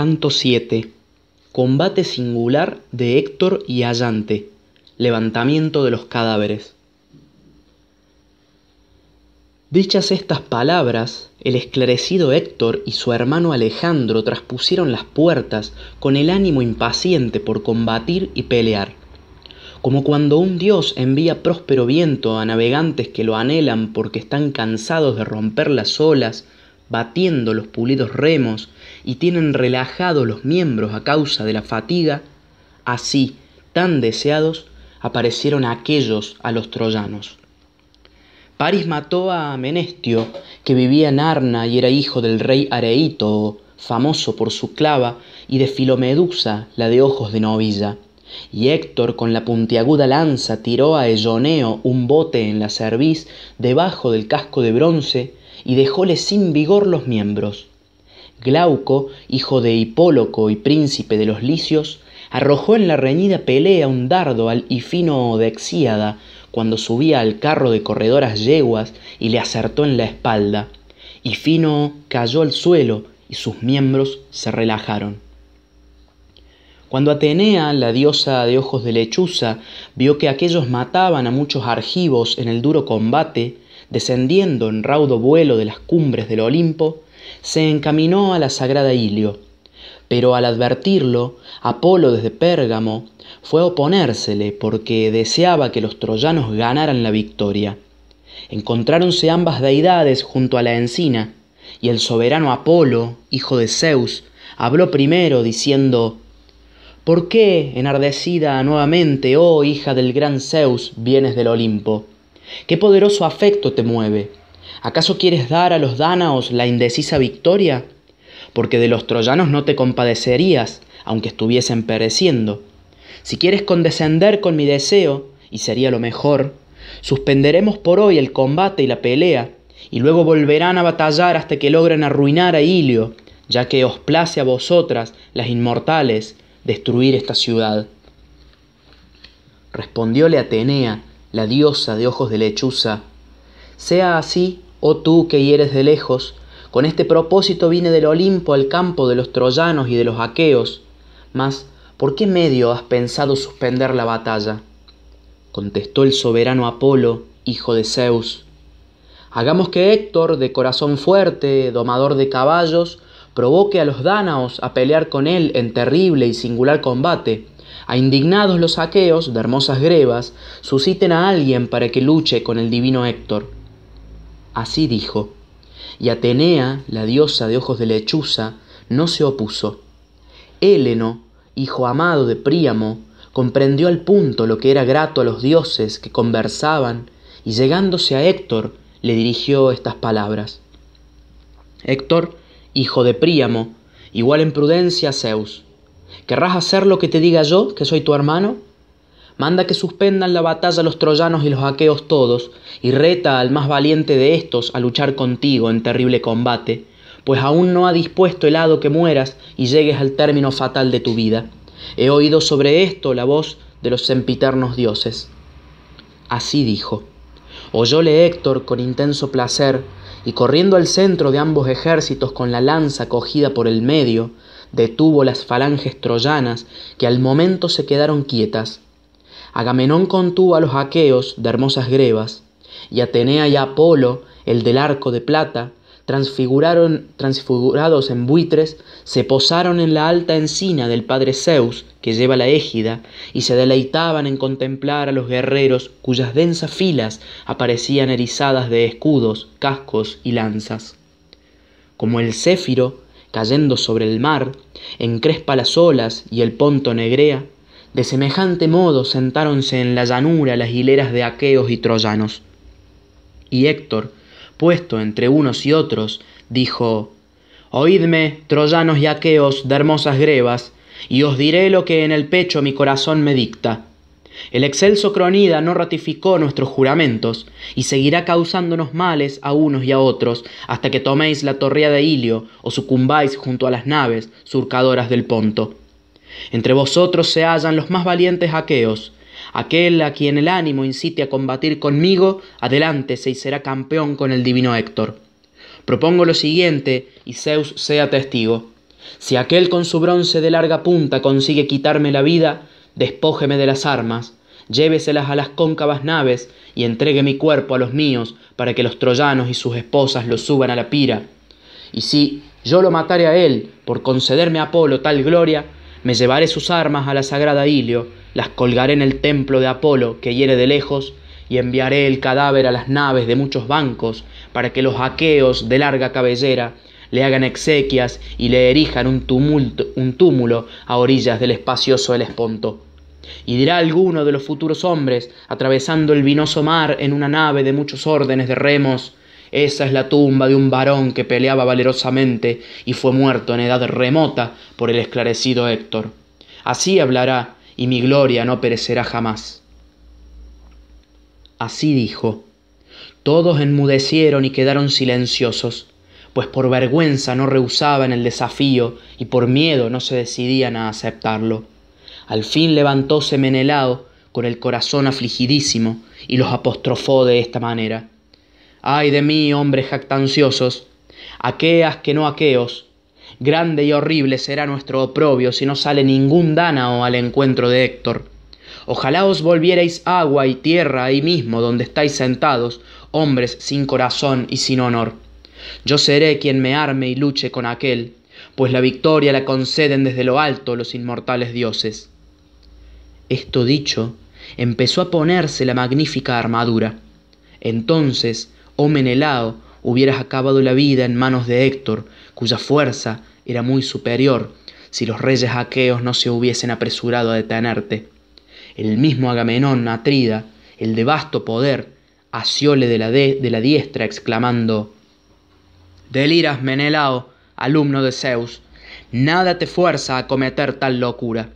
Canto 7. Combate singular de Héctor y Allante. Levantamiento de los cadáveres. Dichas estas palabras, el esclarecido Héctor y su hermano Alejandro traspusieron las puertas con el ánimo impaciente por combatir y pelear. Como cuando un dios envía próspero viento a navegantes que lo anhelan porque están cansados de romper las olas, batiendo los pulidos remos y tienen relajados los miembros a causa de la fatiga, así, tan deseados, aparecieron aquellos a los troyanos. Paris mató a Menestio, que vivía en Arna y era hijo del rey Areito, famoso por su clava, y de Filomedusa, la de ojos de novilla. Y Héctor con la puntiaguda lanza tiró a Elloneo un bote en la cerviz debajo del casco de bronce y dejóle sin vigor los miembros. Glauco, hijo de Hipóloco y príncipe de los licios, arrojó en la reñida pelea un dardo al Ifino de Exíada cuando subía al carro de corredoras yeguas y le acertó en la espalda. Ifino cayó al suelo y sus miembros se relajaron. Cuando Atenea, la diosa de ojos de lechuza, vio que aquellos mataban a muchos argivos en el duro combate, descendiendo en raudo vuelo de las cumbres del Olimpo, se encaminó a la sagrada Ilio. Pero al advertirlo, Apolo desde Pérgamo fue a oponérsele porque deseaba que los troyanos ganaran la victoria. Encontráronse ambas deidades junto a la encina, y el soberano Apolo, hijo de Zeus, habló primero diciendo, ¿Por qué, enardecida nuevamente, oh hija del gran Zeus, vienes del Olimpo? ¿Qué poderoso afecto te mueve? ¿Acaso quieres dar a los dánaos la indecisa victoria? Porque de los troyanos no te compadecerías, aunque estuviesen pereciendo. Si quieres condescender con mi deseo, y sería lo mejor, suspenderemos por hoy el combate y la pelea, y luego volverán a batallar hasta que logren arruinar a Ilio, ya que os place a vosotras, las inmortales, destruir esta ciudad. Respondióle Atenea, la diosa de ojos de lechuza, sea así, oh tú que hieres de lejos, con este propósito vine del Olimpo al campo de los troyanos y de los aqueos, mas ¿por qué medio has pensado suspender la batalla? Contestó el soberano Apolo, hijo de Zeus. Hagamos que Héctor, de corazón fuerte, domador de caballos, provoque a los dánaos a pelear con él en terrible y singular combate, a indignados los aqueos, de hermosas grebas, susciten a alguien para que luche con el divino Héctor. Así dijo. Y Atenea, la diosa de ojos de lechuza, no se opuso. Héleno, hijo amado de Príamo, comprendió al punto lo que era grato a los dioses que conversaban, y llegándose a Héctor, le dirigió estas palabras. Héctor, hijo de Príamo, igual en prudencia a Zeus, ¿Querrás hacer lo que te diga yo, que soy tu hermano? Manda que suspendan la batalla los troyanos y los aqueos todos, y reta al más valiente de estos a luchar contigo en terrible combate, pues aún no ha dispuesto el hado que mueras y llegues al término fatal de tu vida. He oído sobre esto la voz de los sempiternos dioses. Así dijo. Oyóle Héctor con intenso placer, y corriendo al centro de ambos ejércitos con la lanza cogida por el medio, detuvo las falanges troyanas que al momento se quedaron quietas. Agamenón contuvo a los aqueos de hermosas grebas, y Atenea y Apolo, el del arco de plata, transfiguraron, transfigurados en buitres, se posaron en la alta encina del padre Zeus, que lleva la égida, y se deleitaban en contemplar a los guerreros cuyas densas filas aparecían erizadas de escudos, cascos y lanzas. Como el céfiro, cayendo sobre el mar, encrespa las olas y el ponto negrea, de semejante modo sentáronse en la llanura las hileras de aqueos y troyanos. Y Héctor, puesto entre unos y otros, dijo, Oídme, troyanos y aqueos de hermosas grebas, y os diré lo que en el pecho mi corazón me dicta. El excelso Cronida no ratificó nuestros juramentos y seguirá causándonos males a unos y a otros hasta que toméis la torrea de Ilio o sucumbáis junto a las naves surcadoras del Ponto. Entre vosotros se hallan los más valientes aqueos. Aquel a quien el ánimo incite a combatir conmigo, adelante se y será campeón con el divino Héctor. Propongo lo siguiente, y Zeus sea testigo. Si aquel con su bronce de larga punta consigue quitarme la vida, despójeme de las armas, lléveselas a las cóncavas naves y entregue mi cuerpo a los míos para que los troyanos y sus esposas lo suban a la pira. Y si yo lo matare a él por concederme a Apolo tal gloria, me llevaré sus armas a la sagrada Ilio, las colgaré en el templo de Apolo que hiere de lejos, y enviaré el cadáver a las naves de muchos bancos, para que los aqueos de larga cabellera le hagan exequias y le erijan un, túmulo a orillas del espacioso Helesponto. Y dirá alguno de los futuros hombres, atravesando el vinoso mar en una nave de muchos órdenes de remos, esa es la tumba de un varón que peleaba valerosamente y fue muerto en edad remota por el esclarecido Héctor. Así hablará, y mi gloria no perecerá jamás. Así dijo. Todos enmudecieron y quedaron silenciosos, pues por vergüenza no rehusaban el desafío y por miedo no se decidían a aceptarlo. Al fin levantóse Menelao con el corazón afligidísimo y los apostrofó de esta manera. Ay de mí, hombres jactanciosos, aqueas que no aqueos, grande y horrible será nuestro oprobio si no sale ningún dánao al encuentro de Héctor. Ojalá os volvierais agua y tierra ahí mismo donde estáis sentados, hombres sin corazón y sin honor. Yo seré quien me arme y luche con aquel, pues la victoria la conceden desde lo alto los inmortales dioses. Esto dicho, empezó a ponerse la magnífica armadura. Entonces, oh Menelao, hubieras acabado la vida en manos de Héctor, cuya fuerza era muy superior, si los reyes aqueos no se hubiesen apresurado a detenerte. El mismo Agamenón Atrida, el de vasto poder, asióle de la, de, de la diestra, exclamando Deliras, Menelao, alumno de Zeus, nada te fuerza a cometer tal locura.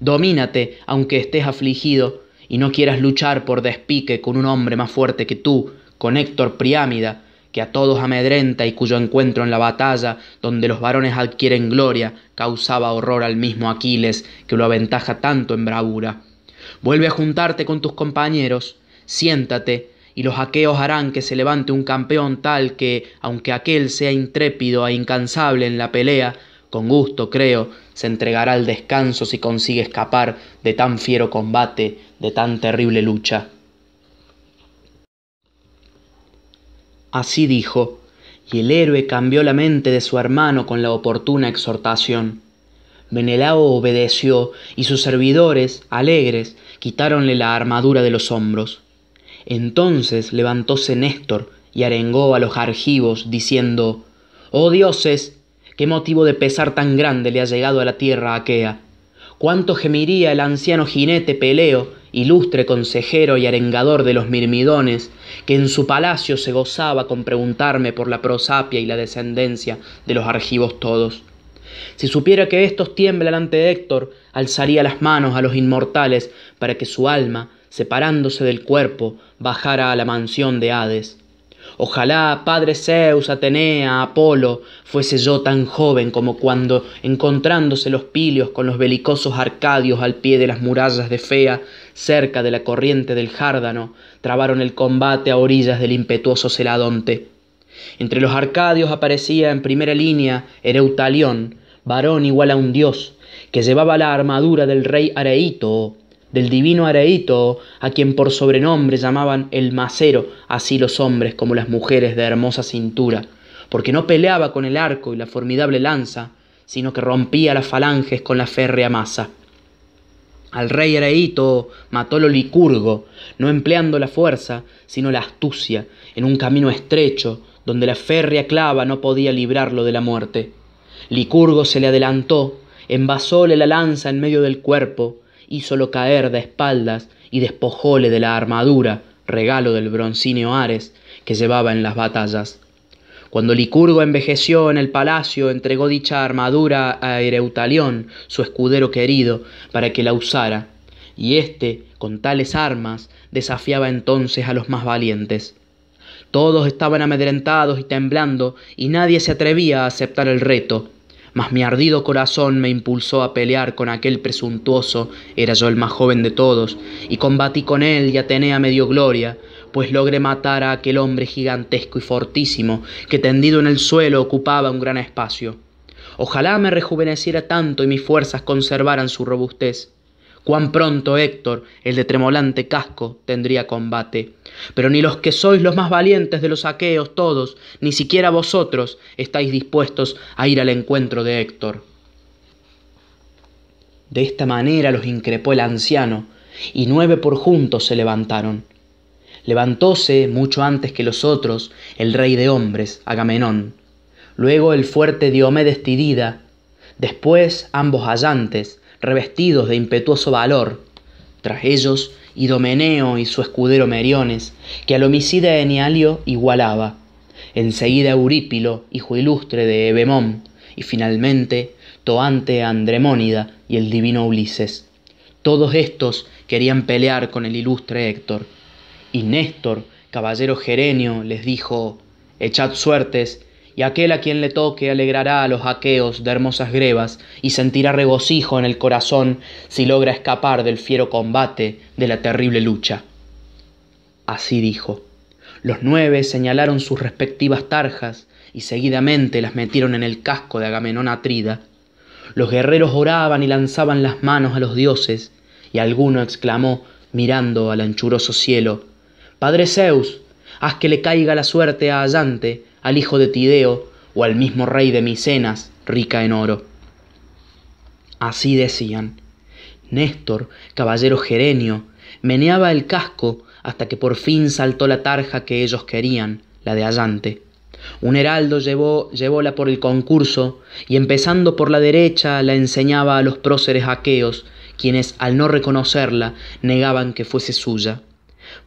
Domínate, aunque estés afligido, y no quieras luchar por despique con un hombre más fuerte que tú, con Héctor Priámida, que a todos amedrenta y cuyo encuentro en la batalla, donde los varones adquieren gloria, causaba horror al mismo Aquiles, que lo aventaja tanto en bravura. Vuelve a juntarte con tus compañeros, siéntate, y los aqueos harán que se levante un campeón tal que, aunque aquel sea intrépido e incansable en la pelea, con gusto, creo, se entregará al descanso si consigue escapar de tan fiero combate, de tan terrible lucha. Así dijo, y el héroe cambió la mente de su hermano con la oportuna exhortación. Menelao obedeció, y sus servidores, alegres, quitáronle la armadura de los hombros. Entonces levantóse Néstor y arengó a los argivos, diciendo Oh dioses, qué motivo de pesar tan grande le ha llegado a la tierra aquea. Cuánto gemiría el anciano jinete Peleo, ilustre consejero y arengador de los mirmidones, que en su palacio se gozaba con preguntarme por la prosapia y la descendencia de los argivos todos. Si supiera que éstos tiemblan ante Héctor, alzaría las manos a los inmortales para que su alma, separándose del cuerpo, bajara a la mansión de Hades. Ojalá, Padre Zeus, Atenea, Apolo, fuese yo tan joven como cuando, encontrándose los pilios con los belicosos arcadios al pie de las murallas de Fea, cerca de la corriente del Járdano, trabaron el combate a orillas del impetuoso Celadonte. Entre los arcadios aparecía en primera línea Ereutalión, varón igual a un dios, que llevaba la armadura del rey Areito, del divino Areito, a quien por sobrenombre llamaban el macero, así los hombres como las mujeres de hermosa cintura, porque no peleaba con el arco y la formidable lanza, sino que rompía las falanges con la férrea masa. Al rey Areito matólo Licurgo, no empleando la fuerza, sino la astucia, en un camino estrecho, donde la férrea clava no podía librarlo de la muerte. Licurgo se le adelantó, envasóle la lanza en medio del cuerpo, hízolo caer de espaldas y despojóle de la armadura, regalo del broncíneo Ares, que llevaba en las batallas. Cuando Licurgo envejeció en el palacio, entregó dicha armadura a Ereutalión, su escudero querido, para que la usara, y éste, con tales armas, desafiaba entonces a los más valientes. Todos estaban amedrentados y temblando, y nadie se atrevía a aceptar el reto, mas mi ardido corazón me impulsó a pelear con aquel presuntuoso, era yo el más joven de todos, y combatí con él y Atenea me dio gloria, pues logré matar a aquel hombre gigantesco y fortísimo, que tendido en el suelo ocupaba un gran espacio. Ojalá me rejuveneciera tanto y mis fuerzas conservaran su robustez. Cuán pronto Héctor, el de tremolante casco, tendría combate. Pero ni los que sois los más valientes de los aqueos todos, ni siquiera vosotros estáis dispuestos a ir al encuentro de Héctor. De esta manera los increpó el anciano, y nueve por juntos se levantaron. Levantóse mucho antes que los otros el rey de hombres, Agamenón, luego el fuerte Diomedes Tidida, después ambos hallantes, revestidos de impetuoso valor, tras ellos Idomeneo y su escudero Meriones, que al homicida Enialio igualaba, enseguida Eurípilo, hijo ilustre de Ebemón, y finalmente Toante Andremónida y el divino Ulises. Todos estos querían pelear con el ilustre Héctor, y Néstor, caballero gerenio, les dijo, Echad suertes y aquel a quien le toque alegrará a los aqueos de hermosas grebas y sentirá regocijo en el corazón si logra escapar del fiero combate de la terrible lucha. Así dijo. Los nueve señalaron sus respectivas tarjas y seguidamente las metieron en el casco de Agamenón Atrida. Los guerreros oraban y lanzaban las manos a los dioses, y alguno exclamó, mirando al anchuroso cielo, Padre Zeus, haz que le caiga la suerte a Allante, al hijo de Tideo o al mismo rey de Micenas, rica en oro. Así decían. Néstor, caballero gerenio, meneaba el casco hasta que por fin saltó la tarja que ellos querían, la de Allante. Un heraldo llevó, llevóla por el concurso y empezando por la derecha la enseñaba a los próceres aqueos, quienes al no reconocerla negaban que fuese suya.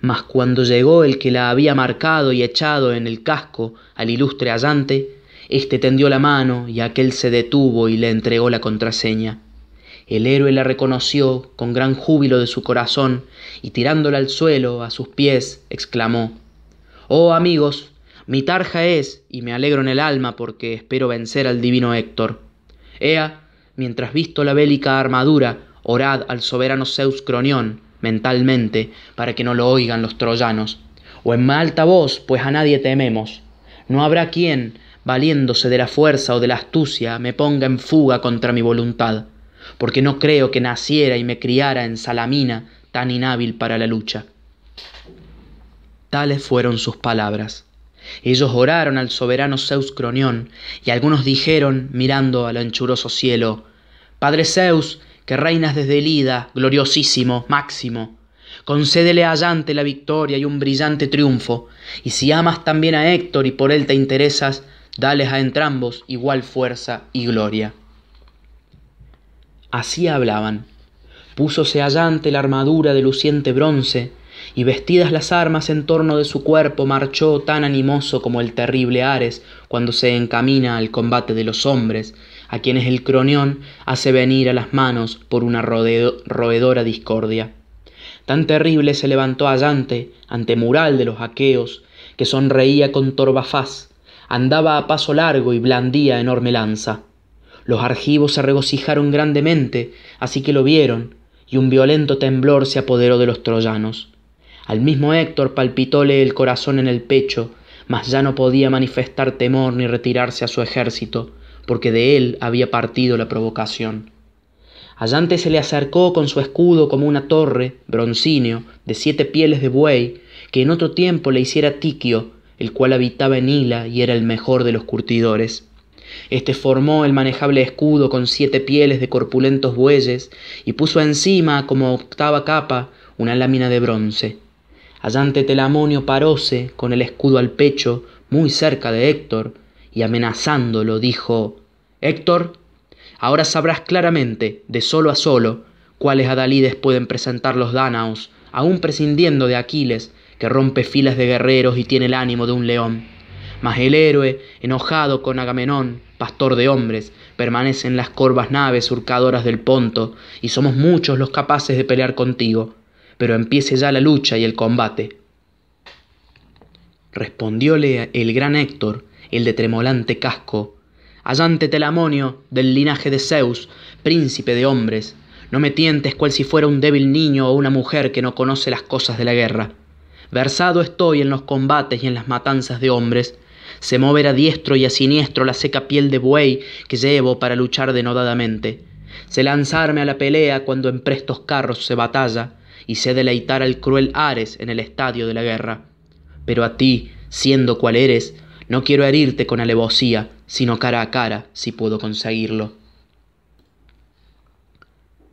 Mas cuando llegó el que la había marcado y echado en el casco al ilustre allante, éste tendió la mano y aquel se detuvo y le entregó la contraseña. El héroe la reconoció con gran júbilo de su corazón y tirándola al suelo a sus pies, exclamó Oh amigos, mi tarja es, y me alegro en el alma porque espero vencer al divino Héctor. Ea, mientras visto la bélica armadura, orad al soberano Zeus Cronión, mentalmente para que no lo oigan los troyanos, o en alta voz, pues a nadie tememos. No habrá quien, valiéndose de la fuerza o de la astucia, me ponga en fuga contra mi voluntad, porque no creo que naciera y me criara en Salamina tan inhábil para la lucha. Tales fueron sus palabras. Ellos oraron al soberano Zeus Cronión, y algunos dijeron, mirando al anchuroso cielo, Padre Zeus, que reinas desde el Ida, gloriosísimo, máximo. Concédele a Allante la victoria y un brillante triunfo, y si amas también a Héctor y por él te interesas, dales a entrambos igual fuerza y gloria. Así hablaban. Púsose Allante la armadura de luciente bronce, y vestidas las armas en torno de su cuerpo marchó tan animoso como el terrible Ares cuando se encamina al combate de los hombres, a quienes el cronión hace venir a las manos por una roedora discordia. Tan terrible se levantó Allante ante mural de los aqueos, que sonreía con torva faz, andaba a paso largo y blandía enorme lanza. Los argivos se regocijaron grandemente, así que lo vieron, y un violento temblor se apoderó de los troyanos. Al mismo Héctor palpitóle el corazón en el pecho, mas ya no podía manifestar temor ni retirarse a su ejército, porque de él había partido la provocación. Allante se le acercó con su escudo como una torre, broncíneo, de siete pieles de buey, que en otro tiempo le hiciera Tiquio, el cual habitaba en Hila y era el mejor de los curtidores. Este formó el manejable escudo con siete pieles de corpulentos bueyes y puso encima, como octava capa, una lámina de bronce. Allante Telamonio paróse, con el escudo al pecho, muy cerca de Héctor, y amenazándolo dijo, Héctor, ahora sabrás claramente, de solo a solo, cuáles adalides pueden presentar los dánaos, aun prescindiendo de Aquiles, que rompe filas de guerreros y tiene el ánimo de un león. Mas el héroe, enojado con Agamenón, pastor de hombres, permanece en las corvas naves surcadoras del Ponto, y somos muchos los capaces de pelear contigo, pero empiece ya la lucha y el combate. Respondióle el gran Héctor, el de tremolante casco. Allante Telamonio, del linaje de Zeus, príncipe de hombres, no me tientes cual si fuera un débil niño o una mujer que no conoce las cosas de la guerra. Versado estoy en los combates y en las matanzas de hombres. sé mover a diestro y a siniestro la seca piel de buey que llevo para luchar denodadamente. Sé lanzarme a la pelea cuando en prestos carros se batalla, y sé deleitar al cruel Ares en el estadio de la guerra. Pero a ti, siendo cual eres, no quiero herirte con alevosía, sino cara a cara, si puedo conseguirlo.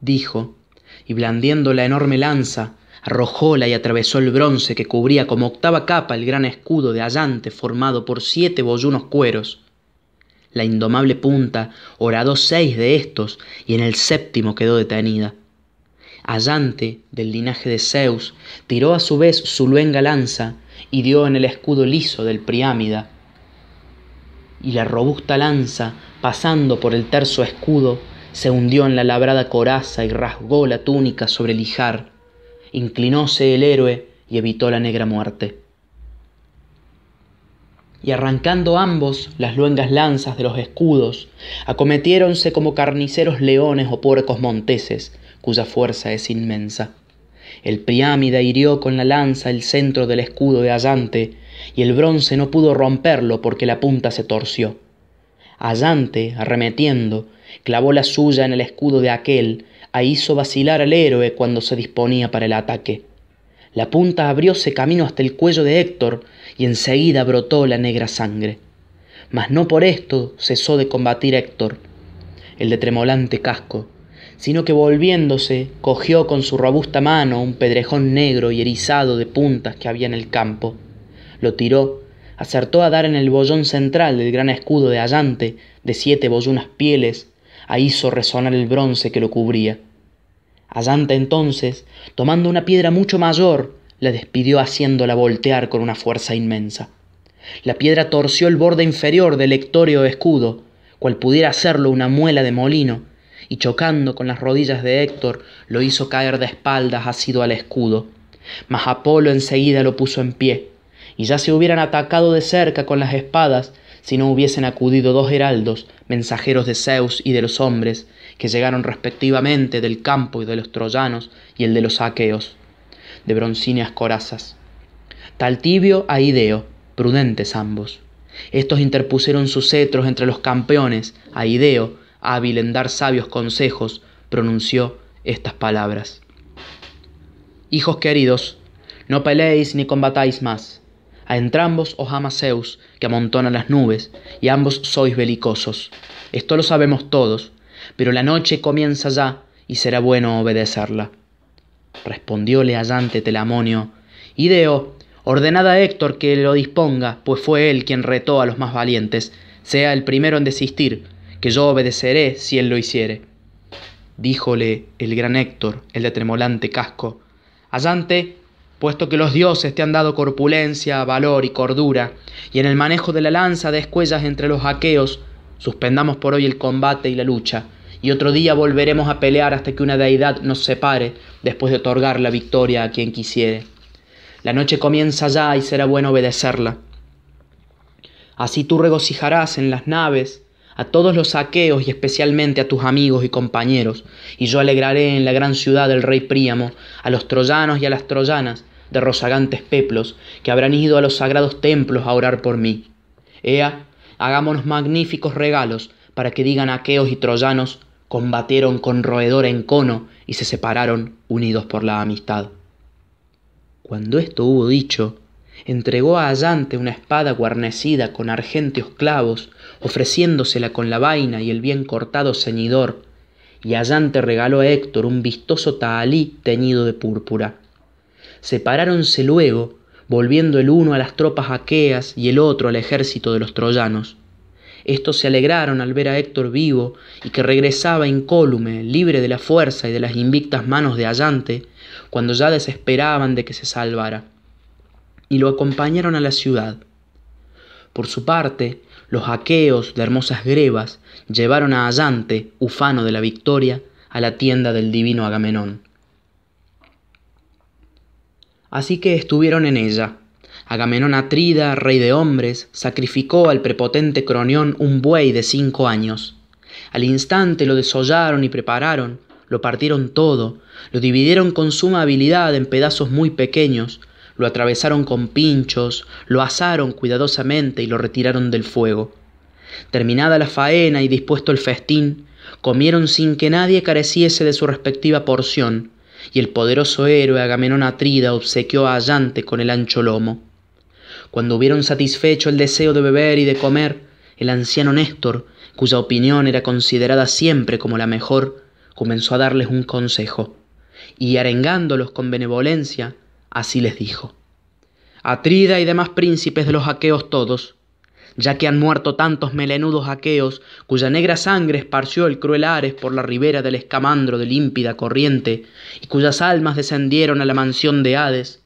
Dijo, y blandiendo la enorme lanza, arrojóla y atravesó el bronce que cubría como octava capa el gran escudo de Allante formado por siete boyunos cueros. La indomable punta horadó seis de estos y en el séptimo quedó detenida. Allante, del linaje de Zeus, tiró a su vez su luenga lanza y dio en el escudo liso del Priámida. Y la robusta lanza, pasando por el terso escudo, se hundió en la labrada coraza y rasgó la túnica sobre el hijar. Inclinóse el héroe y evitó la negra muerte. Y arrancando ambos las luengas lanzas de los escudos, acometiéronse como carniceros leones o puercos monteses, cuya fuerza es inmensa. El Priámida hirió con la lanza el centro del escudo de Allante, y el bronce no pudo romperlo porque la punta se torció. Allante, arremetiendo, clavó la suya en el escudo de aquel, e hizo vacilar al héroe cuando se disponía para el ataque. La punta abrióse camino hasta el cuello de Héctor, y enseguida brotó la negra sangre. Mas no por esto cesó de combatir Héctor, el de tremolante casco, sino que volviéndose cogió con su robusta mano un pedrejón negro y erizado de puntas que había en el campo. Lo tiró, acertó a dar en el bollón central del gran escudo de Allante, de siete bollunas pieles, a hizo resonar el bronce que lo cubría. Allante entonces, tomando una piedra mucho mayor, la despidió haciéndola voltear con una fuerza inmensa. La piedra torció el borde inferior del lectóreo escudo, cual pudiera hacerlo una muela de molino, y chocando con las rodillas de Héctor, lo hizo caer de espaldas asido al escudo. Mas Apolo enseguida lo puso en pie, y ya se hubieran atacado de cerca con las espadas si no hubiesen acudido dos heraldos, mensajeros de Zeus y de los hombres, que llegaron respectivamente del campo y de los troyanos y el de los aqueos, de broncíneas corazas. Taltibio a Ideo, prudentes ambos. Estos interpusieron sus cetros entre los campeones, a Ideo, hábil en dar sabios consejos, pronunció estas palabras. Hijos queridos, no peleéis ni combatáis más. A entrambos os ama Zeus, que amontona las nubes, y ambos sois belicosos. Esto lo sabemos todos, pero la noche comienza ya, y será bueno obedecerla. Respondióle allante Telamonio, Ideo, ordenad a Héctor que lo disponga, pues fue él quien retó a los más valientes, sea el primero en desistir, que yo obedeceré si él lo hiciere. Díjole el gran Héctor, el de tremolante casco, Allante, puesto que los dioses te han dado corpulencia, valor y cordura, y en el manejo de la lanza descuellas entre los aqueos, suspendamos por hoy el combate y la lucha, y otro día volveremos a pelear hasta que una deidad nos separe, después de otorgar la victoria a quien quisiere. La noche comienza ya y será bueno obedecerla. Así tú regocijarás en las naves, a todos los saqueos y especialmente a tus amigos y compañeros, y yo alegraré en la gran ciudad del rey Príamo a los troyanos y a las troyanas de rozagantes peplos que habrán ido a los sagrados templos a orar por mí. Ea, hagámonos magníficos regalos para que digan aqueos y troyanos combatieron con roedor en cono y se separaron unidos por la amistad. Cuando esto hubo dicho, entregó a Allante una espada guarnecida con argénteos clavos, ofreciéndosela con la vaina y el bien cortado ceñidor, y Allante regaló a Héctor un vistoso tahalí teñido de púrpura. Separáronse luego, volviendo el uno a las tropas aqueas y el otro al ejército de los troyanos. Estos se alegraron al ver a Héctor vivo y que regresaba incólume, libre de la fuerza y de las invictas manos de Allante, cuando ya desesperaban de que se salvara y lo acompañaron a la ciudad. Por su parte, los aqueos de hermosas grebas llevaron a Allante, ufano de la victoria, a la tienda del divino Agamenón. Así que estuvieron en ella. Agamenón Atrida, rey de hombres, sacrificó al prepotente Cronión un buey de cinco años. Al instante lo desollaron y prepararon, lo partieron todo, lo dividieron con suma habilidad en pedazos muy pequeños, lo atravesaron con pinchos, lo asaron cuidadosamente y lo retiraron del fuego. Terminada la faena y dispuesto el festín, comieron sin que nadie careciese de su respectiva porción, y el poderoso héroe Agamenón Atrida obsequió a Allante con el ancho lomo. Cuando hubieron satisfecho el deseo de beber y de comer, el anciano Néstor, cuya opinión era considerada siempre como la mejor, comenzó a darles un consejo, y arengándolos con benevolencia, así les dijo. Atrida y demás príncipes de los aqueos todos, ya que han muerto tantos melenudos aqueos, cuya negra sangre esparció el cruel Ares por la ribera del escamandro de límpida corriente, y cuyas almas descendieron a la mansión de Hades,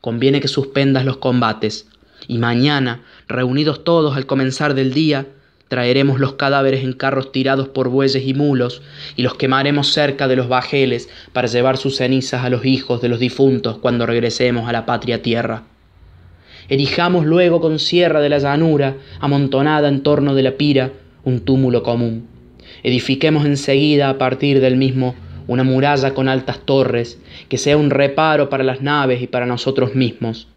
conviene que suspendas los combates, y mañana, reunidos todos al comenzar del día, traeremos los cadáveres en carros tirados por bueyes y mulos, y los quemaremos cerca de los bajeles para llevar sus cenizas a los hijos de los difuntos cuando regresemos a la patria tierra. Erijamos luego con sierra de la llanura, amontonada en torno de la pira, un túmulo común. Edifiquemos enseguida a partir del mismo una muralla con altas torres, que sea un reparo para las naves y para nosotros mismos.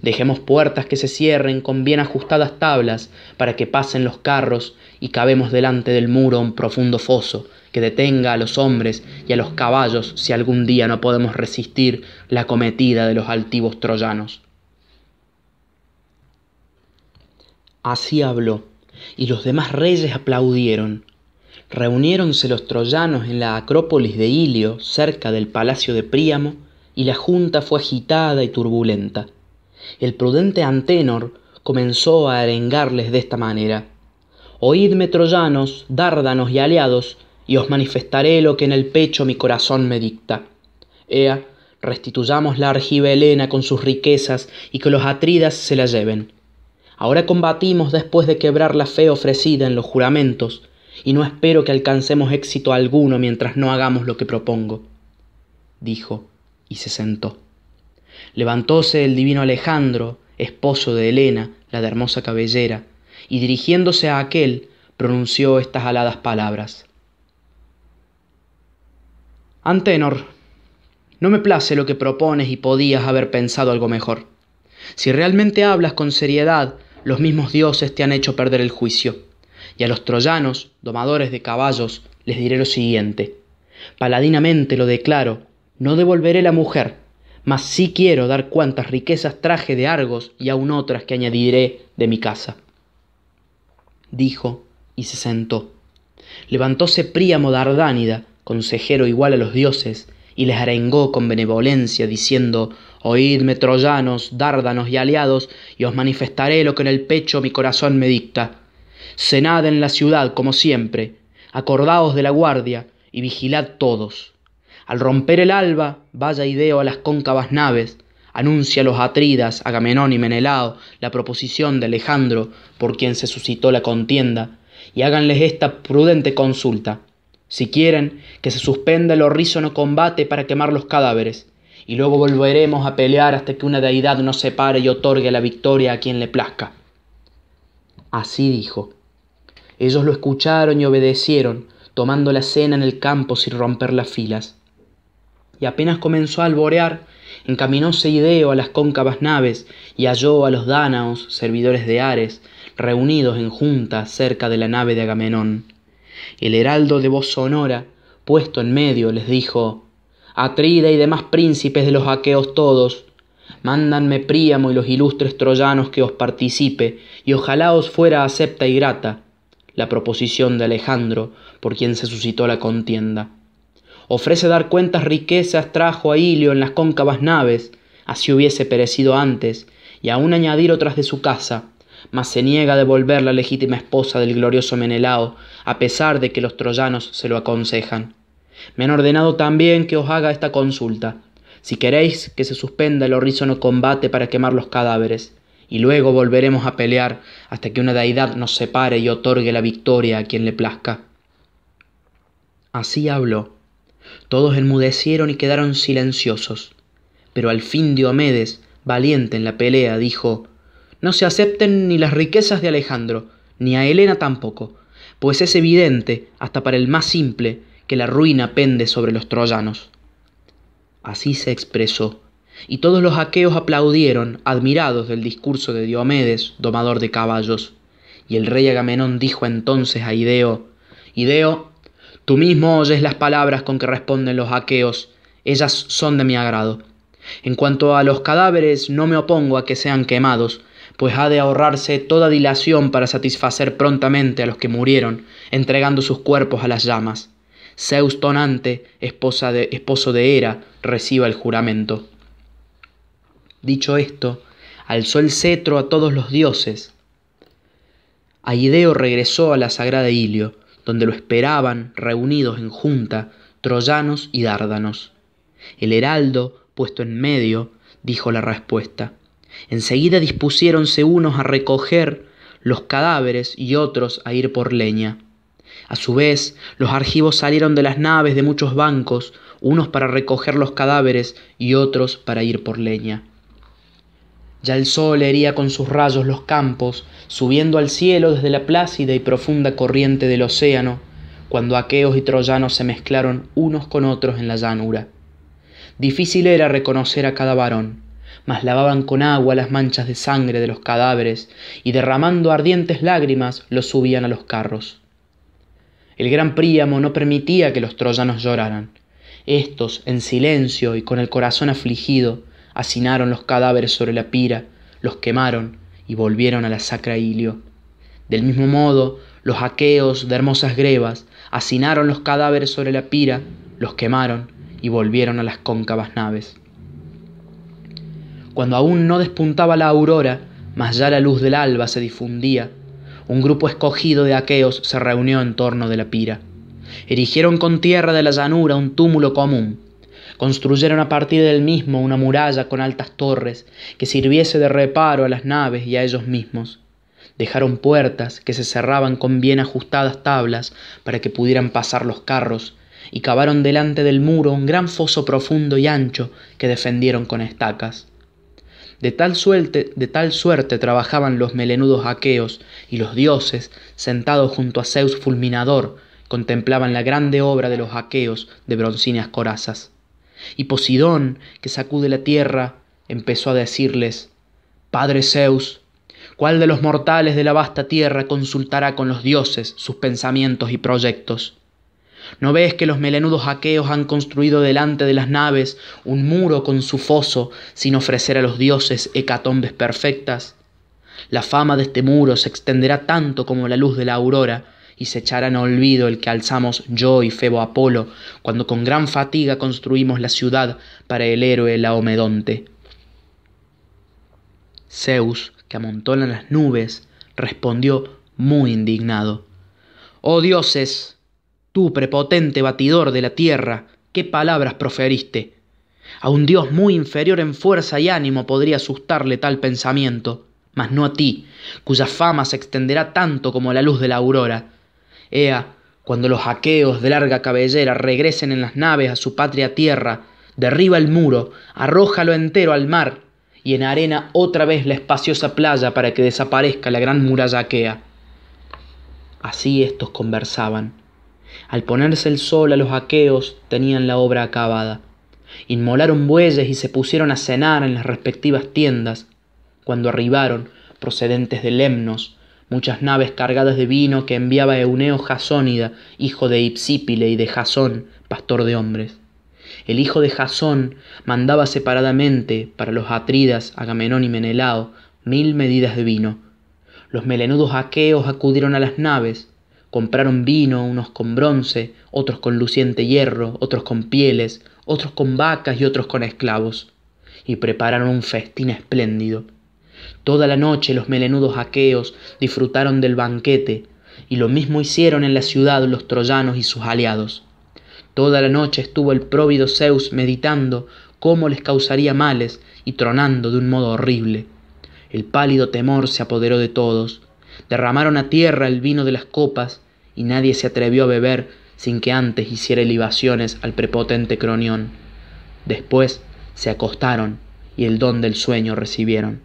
Dejemos puertas que se cierren con bien ajustadas tablas para que pasen los carros y cabemos delante del muro un profundo foso que detenga a los hombres y a los caballos si algún día no podemos resistir la cometida de los altivos troyanos. Así habló, y los demás reyes aplaudieron. Reuniéronse los troyanos en la acrópolis de Ilio, cerca del palacio de Príamo, y la junta fue agitada y turbulenta. El prudente Antenor comenzó a arengarles de esta manera. Oídme, troyanos, dárdanos y aliados, y os manifestaré lo que en el pecho mi corazón me dicta. Ea, restituyamos la argiva Helena con sus riquezas y que los atridas se la lleven. Ahora combatimos después de quebrar la fe ofrecida en los juramentos, y no espero que alcancemos éxito alguno mientras no hagamos lo que propongo. Dijo, y se sentó. Levantóse el divino Alejandro, esposo de Helena, la de hermosa cabellera, y dirigiéndose a aquel, pronunció estas aladas palabras. Antenor, no me place lo que propones y podías haber pensado algo mejor. Si realmente hablas con seriedad los mismos dioses te han hecho perder el juicio. Y a los troyanos, domadores de caballos, les diré lo siguiente. Paladinamente lo declaro, no devolveré la mujer, mas sí quiero dar cuantas riquezas traje de Argos y aun otras que añadiré de mi casa. Dijo y se sentó. Levantóse Príamo Dardánida, consejero igual a los dioses, y les arengó con benevolencia, diciendo Oídme, troyanos, dárdanos y aliados, y os manifestaré lo que en el pecho mi corazón me dicta. Cenad en la ciudad, como siempre, acordaos de la guardia, y vigilad todos. Al romper el alba, vaya Ideo a las cóncavas naves, anuncia a los Atridas, Agamenón y Menelao, la proposición de Alejandro, por quien se suscitó la contienda, y háganles esta prudente consulta. Si quieren, que se suspenda el horrísono combate para quemar los cadáveres, y luego volveremos a pelear hasta que una deidad nos separe y otorgue la victoria a quien le plazca. Así dijo. Ellos lo escucharon y obedecieron, tomando la cena en el campo sin romper las filas. Y apenas comenzó a alborear, encaminóse Ideo a las cóncavas naves y halló a los dánaos, servidores de Ares, reunidos en junta cerca de la nave de Agamenón. El heraldo de voz sonora, puesto en medio, les dijo Atrida y demás príncipes de los aqueos todos, mándanme Príamo y los ilustres troyanos que os participe, y ojalá os fuera acepta y grata la proposición de Alejandro, por quien se suscitó la contienda. Ofrece dar cuentas riquezas trajo a Ilio en las cóncavas naves, así hubiese perecido antes, y aun añadir otras de su casa, mas se niega a devolver la legítima esposa del glorioso Menelao, a pesar de que los troyanos se lo aconsejan. Me han ordenado también que os haga esta consulta. Si queréis que se suspenda el horrísono combate para quemar los cadáveres, y luego volveremos a pelear hasta que una deidad nos separe y otorgue la victoria a quien le plazca. Así habló. Todos enmudecieron y quedaron silenciosos. Pero al fin Diomedes, valiente en la pelea, dijo No se acepten ni las riquezas de Alejandro, ni a Helena tampoco, pues es evidente, hasta para el más simple, que la ruina pende sobre los troyanos. Así se expresó, y todos los aqueos aplaudieron, admirados del discurso de Diomedes, domador de caballos. Y el rey Agamenón dijo entonces a Ideo, Ideo, tú mismo oyes las palabras con que responden los aqueos, ellas son de mi agrado. En cuanto a los cadáveres, no me opongo a que sean quemados, pues ha de ahorrarse toda dilación para satisfacer prontamente a los que murieron, entregando sus cuerpos a las llamas. Zeus tonante, esposa de, esposo de Hera, reciba el juramento. Dicho esto, alzó el cetro a todos los dioses. Aideo regresó a la sagrada Ilio, donde lo esperaban, reunidos en junta, troyanos y dárdanos. El heraldo, puesto en medio, dijo la respuesta. Enseguida dispusiéronse unos a recoger los cadáveres y otros a ir por leña. A su vez, los argivos salieron de las naves de muchos bancos, unos para recoger los cadáveres y otros para ir por leña. Ya el sol hería con sus rayos los campos, subiendo al cielo desde la plácida y profunda corriente del océano, cuando aqueos y troyanos se mezclaron unos con otros en la llanura. Difícil era reconocer a cada varón, mas lavaban con agua las manchas de sangre de los cadáveres y derramando ardientes lágrimas los subían a los carros. El gran Príamo no permitía que los troyanos lloraran. Estos, en silencio y con el corazón afligido, hacinaron los cadáveres sobre la pira, los quemaron y volvieron a la sacra Ilio. Del mismo modo, los aqueos de hermosas grebas hacinaron los cadáveres sobre la pira, los quemaron y volvieron a las cóncavas naves. Cuando aún no despuntaba la aurora, mas ya la luz del alba se difundía, un grupo escogido de aqueos se reunió en torno de la pira. Erigieron con tierra de la llanura un túmulo común, Construyeron a partir del mismo una muralla con altas torres que sirviese de reparo a las naves y a ellos mismos. Dejaron puertas que se cerraban con bien ajustadas tablas para que pudieran pasar los carros y cavaron delante del muro un gran foso profundo y ancho que defendieron con estacas. De tal, suerte, de tal suerte trabajaban los melenudos aqueos y los dioses, sentados junto a Zeus fulminador, contemplaban la grande obra de los aqueos de broncíneas corazas. Y Posidón, que sacude la tierra, empezó a decirles, Padre Zeus, ¿cuál de los mortales de la vasta tierra consultará con los dioses sus pensamientos y proyectos? ¿No ves que los melenudos aqueos han construido delante de las naves un muro con su foso sin ofrecer a los dioses hecatombes perfectas? La fama de este muro se extenderá tanto como la luz de la aurora, y se echará en olvido el que alzamos yo y Febo Apolo, cuando con gran fatiga construimos la ciudad para el héroe Laomedonte. Zeus, que amontona las nubes, respondió muy indignado. Oh dioses, tú prepotente batidor de la tierra, ¿qué palabras proferiste? A un dios muy inferior en fuerza y ánimo podría asustarle tal pensamiento, mas no a ti, cuya fama se extenderá tanto como la luz de la aurora. Ea, cuando los aqueos de larga cabellera regresen en las naves a su patria tierra, derriba el muro, arrójalo entero al mar, y en arena otra vez la espaciosa playa para que desaparezca la gran muralla aquea. Así estos conversaban. Al ponerse el sol a los aqueos tenían la obra acabada. Inmolaron bueyes y se pusieron a cenar en las respectivas tiendas. Cuando arribaron, procedentes de Lemnos, muchas naves cargadas de vino que enviaba Euneo Jasónida, hijo de Ipsípile y de Jasón, pastor de hombres. El hijo de Jasón mandaba separadamente para los atridas, Agamenón y Menelao, mil medidas de vino. Los melenudos aqueos acudieron a las naves, compraron vino, unos con bronce, otros con luciente hierro, otros con pieles, otros con vacas y otros con esclavos, y prepararon un festín espléndido. Toda la noche los melenudos aqueos disfrutaron del banquete, y lo mismo hicieron en la ciudad los troyanos y sus aliados. Toda la noche estuvo el próvido Zeus meditando cómo les causaría males y tronando de un modo horrible. El pálido temor se apoderó de todos. Derramaron a tierra el vino de las copas, y nadie se atrevió a beber sin que antes hiciera libaciones al prepotente Cronión. Después se acostaron y el don del sueño recibieron.